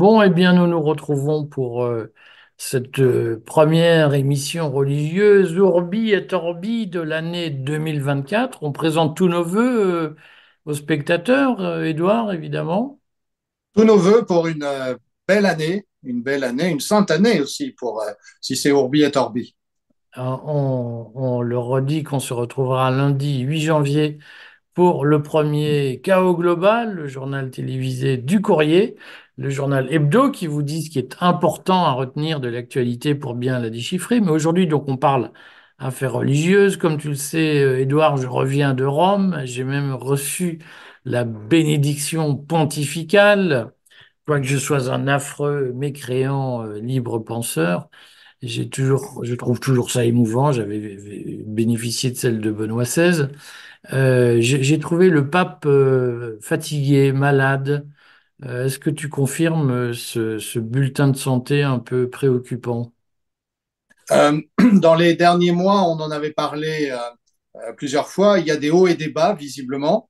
Bon, eh bien, nous nous retrouvons pour euh, cette euh, première émission religieuse Urbi et Orbi de l'année 2024. On présente tous nos vœux euh, aux spectateurs, Édouard, évidemment. Tous nos voeux pour une belle année, une belle année, une sainte année aussi pour si c'est Urbi et Orbi. On, on le redit qu'on se retrouvera lundi 8 janvier pour le premier Chaos Global, le journal télévisé du Courrier, le journal hebdo qui vous dit ce qui est important à retenir de l'actualité pour bien la déchiffrer. Mais aujourd'hui, donc, on parle affaires religieuses. Comme tu le sais, euh, Édouard, je reviens de Rome. J'ai même reçu la bénédiction pontificale, quoique je sois un affreux, mécréant, euh, libre penseur. J'ai toujours, je trouve toujours ça émouvant. J'avais bénéficié de celle de Benoît XVI. Euh, j'ai trouvé le pape fatigué, malade. Euh, est-ce que tu confirmes euh, ce, ce bulletin de santé un peu préoccupant? Euh, dans les derniers mois, on en avait parlé euh, plusieurs fois. Il y a des hauts et des bas visiblement,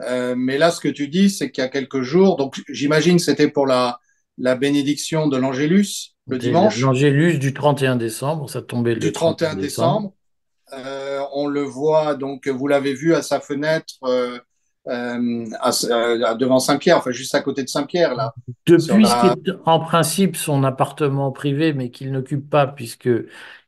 Euh, mais là, ce que tu dis, c'est qu'il y a quelques jours. Donc, j'imagine que c'était pour la la bénédiction de l'Angélus le dimanche l'Angélus du 31 décembre, ça tombait le du 31 31 décembre. décembre. Euh, on le voit, donc vous l'avez vu à sa fenêtre euh, euh, à- euh, devant Saint-Pierre, enfin juste à côté de Saint-Pierre, là, Depuis la, est en principe son appartement privé, mais qu'il n'occupe pas puisque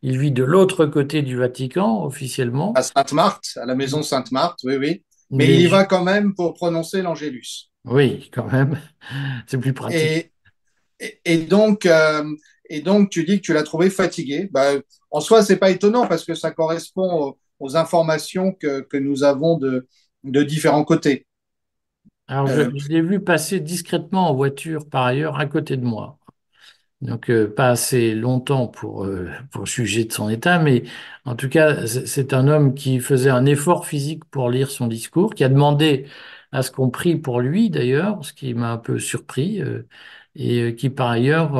il vit de l'autre côté du Vatican officiellement. à Sainte-Marthe, à la maison Sainte-Marthe, oui, oui. Mais il y va quand même pour prononcer l'Angélus. oui, quand même, c'est plus pratique. Et, et, et donc, euh, et donc, tu dis que tu l'as trouvé fatigué. Bah, en soi, c'est pas étonnant parce que ça correspond aux, aux informations que, que nous avons de, de différents côtés. Alors je, Euh, je l'ai vu passer discrètement en voiture par ailleurs à côté de moi. Donc, euh, pas assez longtemps pour, euh, pour juger de son état, mais en tout cas, c'est un homme qui faisait un effort physique pour lire son discours, qui a demandé à ce qu'on prie pour lui d'ailleurs, ce qui m'a un peu surpris, euh, et qui par ailleurs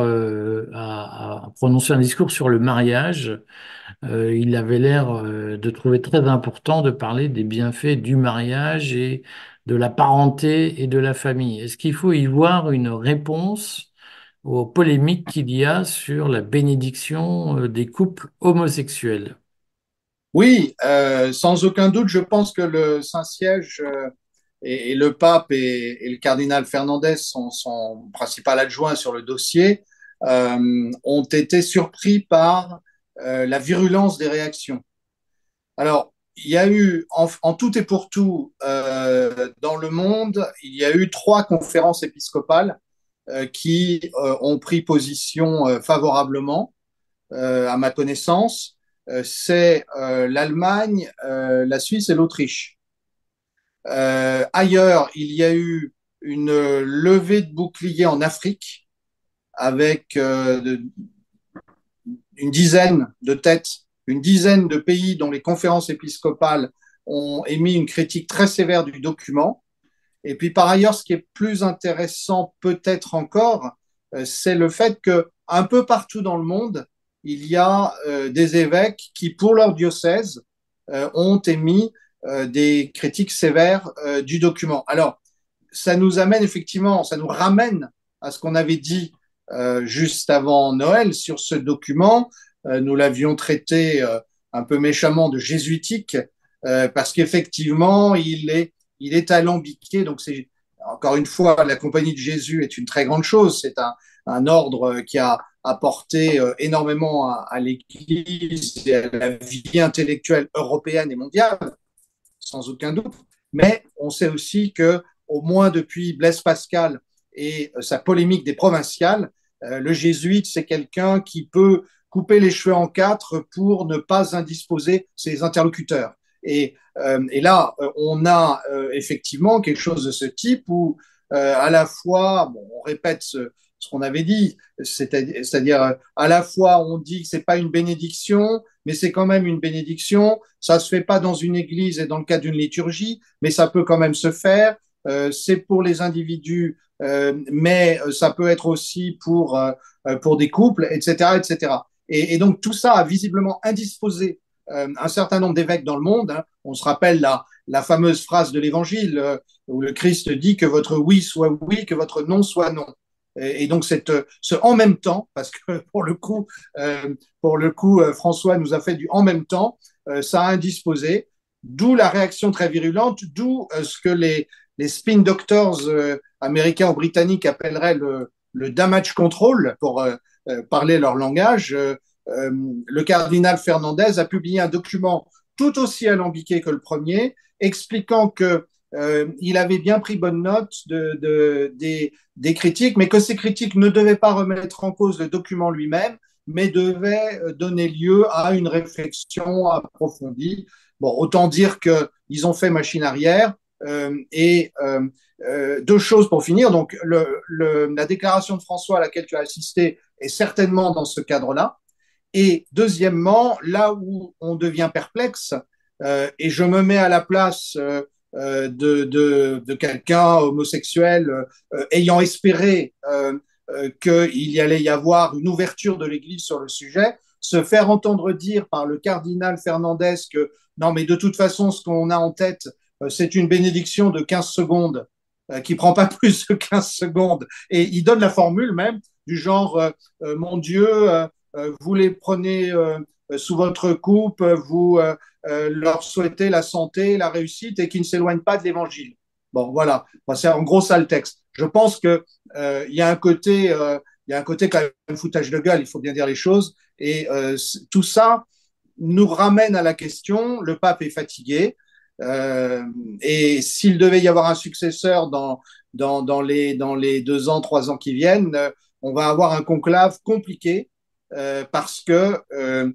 a, a prononcé un discours sur le mariage. Euh, il avait l'air euh, de trouver très important de parler des bienfaits du mariage et de la parenté et de la famille. Est-ce qu'il faut y voir une réponse? aux polémiques qu'il y a sur la bénédiction euh, des couples homosexuels? oui, sans aucun doute, je pense que le Saint-Siège et, le pape et, le cardinal Fernandez, son, principal adjoint sur le dossier, ont été surpris par euh, la virulence des réactions. Alors, il y a eu, en, tout et pour tout, euh, dans le monde, il y a eu trois conférences épiscopales euh, qui euh, ont pris position euh, favorablement, à ma connaissance. C'est l'Allemagne, la Suisse et l'Autriche. Ailleurs, il y a eu une levée de boucliers en Afrique avec une dizaine de têtes, une dizaine de pays dont les conférences épiscopales ont émis une critique très sévère du document. Et puis par ailleurs, ce qui est plus intéressant peut-être encore, euh, c'est le fait que un peu partout dans le monde, il y a euh, des évêques qui, pour leur diocèse, euh, ont émis des critiques sévères du document. Alors, ça nous amène effectivement, ça nous ramène à ce qu'on avait dit juste avant Noël sur ce document. Euh, nous l'avions traité euh, un peu méchamment de jésuitique euh, parce qu'effectivement, il est, il est alambiqué. Donc, c'est encore une fois, la Compagnie de Jésus est une très grande chose. C'est un, un ordre qui a apporté euh, énormément à, à l'Église et à la vie intellectuelle européenne et mondiale, sans aucun doute. Mais on sait aussi que, au moins depuis Blaise Pascal et euh, sa polémique des provinciales, euh, le jésuite, c'est quelqu'un qui peut couper les cheveux en quatre pour ne pas indisposer ses interlocuteurs. Et, euh, là, on a effectivement quelque chose de ce type où, à la fois, bon, on répète ce, ce qu'on avait dit, c'est-à-dire, à la fois on dit que c'est pas une bénédiction, mais c'est quand même une bénédiction. Ça se fait pas dans une église et dans le cadre d'une liturgie, mais ça peut quand même se faire. Euh, c'est pour les individus, euh, mais ça peut être aussi pour euh, pour des couples, etc., etc. Et, donc tout ça a visiblement indisposé euh, un certain nombre d'évêques dans le monde. Hein. On se rappelle la, la fameuse phrase de l'Évangile euh, où le Christ dit que votre oui soit oui, que votre non soit non. Et, donc cette, ce en même temps, parce que pour le coup, euh, pour le coup, euh, François nous a fait du en même temps, euh, ça a indisposé, d'où la réaction très virulente, d'où ce que les, les spin doctors américains ou britanniques appelleraient le, le damage control pour parler leur langage. le cardinal Fernandez a publié un document tout aussi alambiqué que le premier, expliquant que euh, il avait bien pris bonne note de, de, des, des, critiques, mais que ces critiques ne devaient pas remettre en cause le document lui-même, mais devaient euh, donner lieu à une réflexion approfondie. Bon, autant dire qu'ils ont fait machine arrière. Euh, et euh, euh, deux choses pour finir. Donc, la déclaration de François à laquelle tu as assisté est certainement dans ce cadre-là. Et deuxièmement, là où on devient perplexe, et je me mets à la place de, quelqu'un homosexuel ayant espéré qu'il y allait y avoir une ouverture de l'Église sur le sujet, se faire entendre dire par le cardinal Fernandez que non, mais de toute façon, ce qu'on a en tête, c'est une bénédiction de 15 secondes qui prend pas plus de 15 secondes. Et il donne la formule même du genre, mon Dieu, vous les prenez sous votre coupe, vous euh, leur souhaiter la santé, la réussite et qu'ils ne s'éloignent pas de l'évangile. Bon, voilà. c'est en gros ça le texte. Je pense que euh, il y a un côté, euh, il y a un côté quand même foutage de gueule. Il faut bien dire les choses. Et euh, tout ça nous ramène à la question. Le pape est fatigué. Euh, et s'il devait y avoir un successeur dans, dans, dans, les, dans les deux ans, trois ans qui viennent, on va avoir un conclave compliqué euh, parce que euh,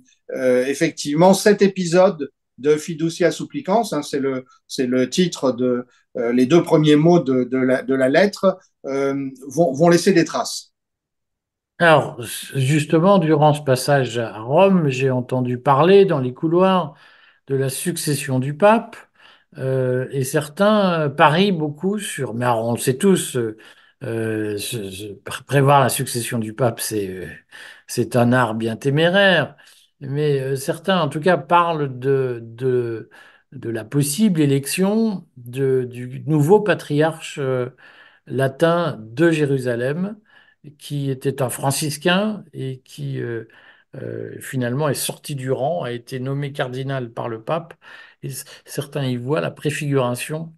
effectivement cet épisode de fiducia supplicans, hein, c'est le, c'est le titre de euh, les deux premiers mots de, de, la, de la, lettre, euh, vont, vont, laisser des traces. Alors, justement, durant ce passage à Rome, j'ai entendu parler dans les couloirs de la succession du pape, euh, et certains parient beaucoup sur, mais alors on le sait tous, euh, prévoir la succession du pape, c'est, un art bien téméraire. Mais euh, certains, en tout cas, parlent de, de, la possible élection de, du nouveau patriarche euh, latin de Jérusalem, qui était un franciscain et qui euh, euh, finalement est sorti du rang, a été nommé cardinal par le pape. Et certains y voient la préfiguration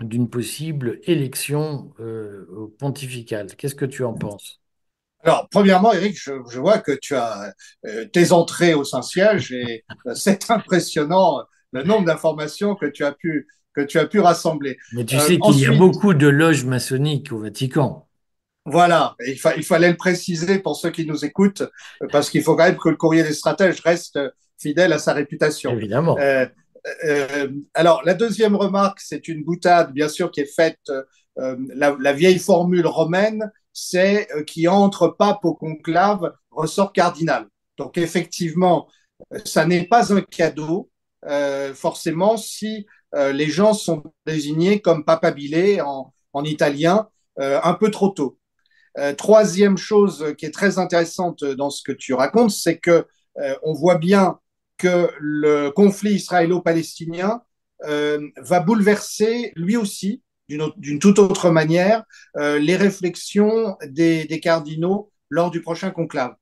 d'une possible élection euh, pontificale. Qu'est-ce que tu en penses? Alors, premièrement, Eric, je, je, vois que tu as euh, tes entrées au Saint-Siège et euh, c'est impressionnant le nombre d'informations que tu as pu que tu as pu rassembler. Mais tu euh, sais qu'il y a beaucoup de loges maçonniques au Vatican. Voilà, il, fa il, fallait le préciser pour ceux qui nous écoutent, parce qu'il faut quand même que le courrier des stratèges reste fidèle à sa réputation. Évidemment. Euh, euh, alors, la deuxième remarque, c'est une boutade, bien sûr, qui est faite, euh, la, vieille formule romaine, c'est euh, qui entre pape au conclave ressort cardinal. Donc effectivement, ça n'est pas un cadeau forcément si les gens sont désignés comme papabile en, en italien un peu trop tôt. Troisième chose qui est très intéressante dans ce que tu racontes, c'est que on voit bien que le conflit israélo-palestinien va bouleverser lui aussi d'une toute autre manière euh, les réflexions des, cardinaux lors du prochain conclave.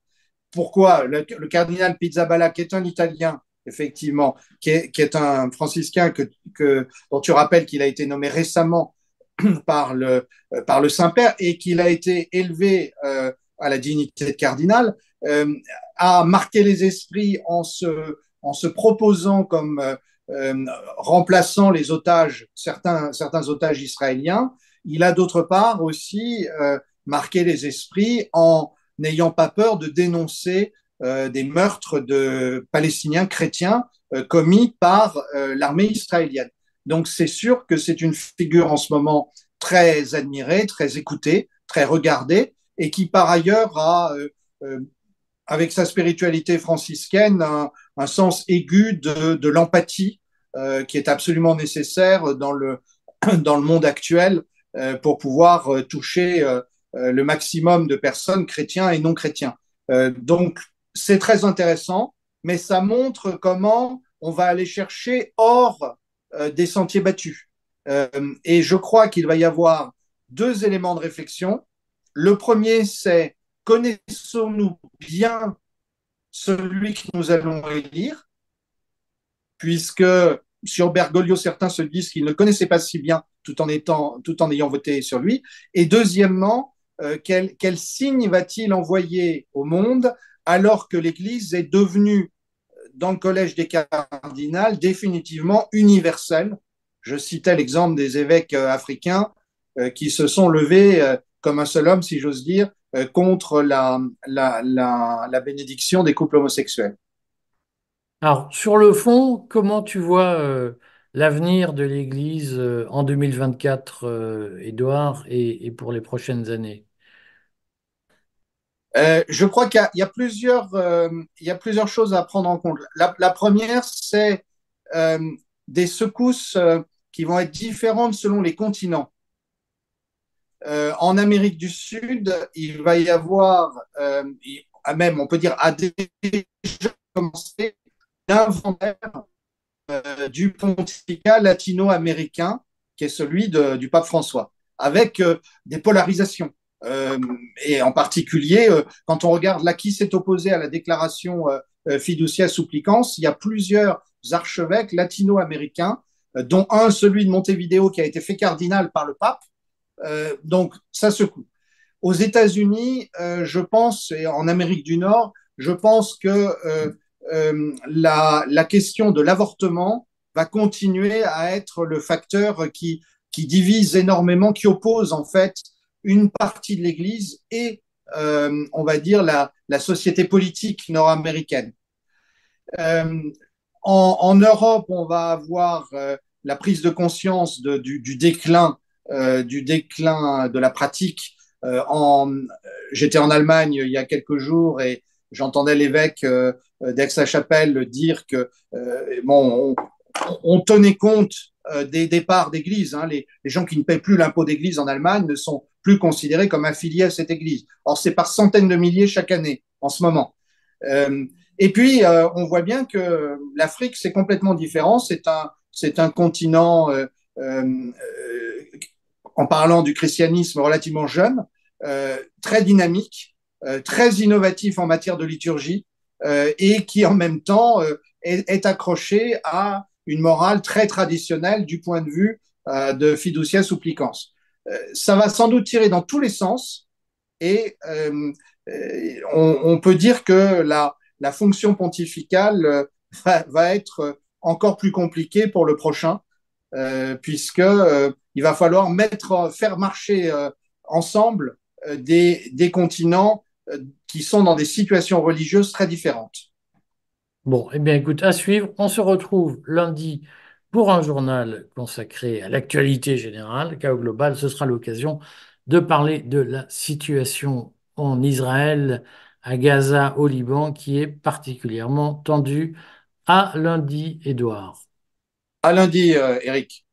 Pourquoi le, cardinal Pizzaballa, qui est un Italien, effectivement, qui est, un franciscain que, dont tu rappelles qu'il a été nommé récemment par le, euh, par le Saint-Père et qu'il a été élevé euh, à la dignité de cardinal, euh, a marqué les esprits en se, en se proposant comme euh, euh, remplaçant les otages, certains, certains otages israéliens. Il a d'autre part aussi euh, marqué les esprits en n'ayant pas peur de dénoncer euh, des meurtres de Palestiniens chrétiens euh, commis par euh, l'armée israélienne. Donc c'est sûr que c'est une figure en ce moment très admirée, très écoutée, très regardée, et qui par ailleurs a, avec sa spiritualité franciscaine, un, un sens aigu de, de l'empathie euh, qui est absolument nécessaire dans le, dans le monde actuel euh, pour pouvoir euh, toucher euh, euh, le maximum de personnes chrétiens et non chrétiens. Euh, donc, c'est très intéressant, mais ça montre comment on va aller chercher hors des sentiers battus. et je crois qu'il va y avoir deux éléments de réflexion. Le premier, c'est connaissons-nous bien celui que nous allons élire, puisque sur Bergoglio, certains se disent qu'ils ne connaissaient pas si bien tout en, ayant voté sur lui. Et deuxièmement, euh, quel, signe va-t-il envoyer au monde alors que l'Église est devenue, dans le collège des cardinals, définitivement universelle? Je citais l'exemple des évêques euh, africains euh, qui se sont levés euh, comme un seul homme, si j'ose dire, euh, contre la, la, la, la bénédiction des couples homosexuels. Alors, sur le fond, comment tu vois euh, l'avenir de l'Église euh, en 2024, euh, Édouard, et, et pour les prochaines années? Euh, je crois qu'il y y a plusieurs, euh, il y a plusieurs choses à prendre en compte. La, première, c'est euh, des secousses euh, qui vont être différentes selon les continents. Euh, en Amérique du Sud, il va y avoir, euh, même on peut dire, a déjà commencé l'inventaire euh, du pontificat latino-américain, qui est celui du pape François, avec des polarisations. Et en particulier, quand on regarde là qui s'est opposé à la déclaration fiducia supplicans, il y a plusieurs archevêques latino-américains, dont un, celui de Montevideo, qui a été fait cardinal par le pape. Euh, donc, ça secoue. Aux États-Unis, euh, je pense, et en Amérique du Nord, je pense que euh, la, question de l'avortement va continuer à être le facteur qui, divise énormément, qui oppose en fait une partie de l'Église et, on va dire, la, société politique nord-américaine. En, Europe, on va avoir la prise de conscience du, déclin, du déclin de la pratique. en, j'étais en Allemagne il y a quelques jours et j'entendais l'évêque d'Aix-la-Chapelle dire que bon, on, tenait compte des départs d'église. Hein. Les, gens qui ne paient plus l'impôt d'église en Allemagne ne sont plus considérés comme affiliés à cette église. Or, c'est par centaines de milliers chaque année en ce moment. Euh, et puis, euh, on voit bien que l'Afrique, c'est complètement différent. C'est un, c'est un continent, euh, euh en parlant du christianisme, relativement jeune, euh, très dynamique, euh, très innovatif en matière de liturgie, et qui en même temps est, est, accroché à une morale très traditionnelle du point de vue de fiducia supplicans. ça va sans doute tirer dans tous les sens, et on, on, peut dire que la, la fonction pontificale euh, va, va, être encore plus compliquée pour le prochain, euh, puisque euh, il va falloir mettre, faire marcher euh, ensemble euh, des, des continents euh, qui sont dans des situations religieuses très différentes. Bon, eh bien, écoute, à suivre. On se retrouve lundi pour un journal consacré à l'actualité générale, Chaos Global. Ce sera l'occasion de parler de la situation en Israël à Gaza, au Liban, qui est particulièrement tendu. À lundi, Édouard. À lundi, euh, Eric.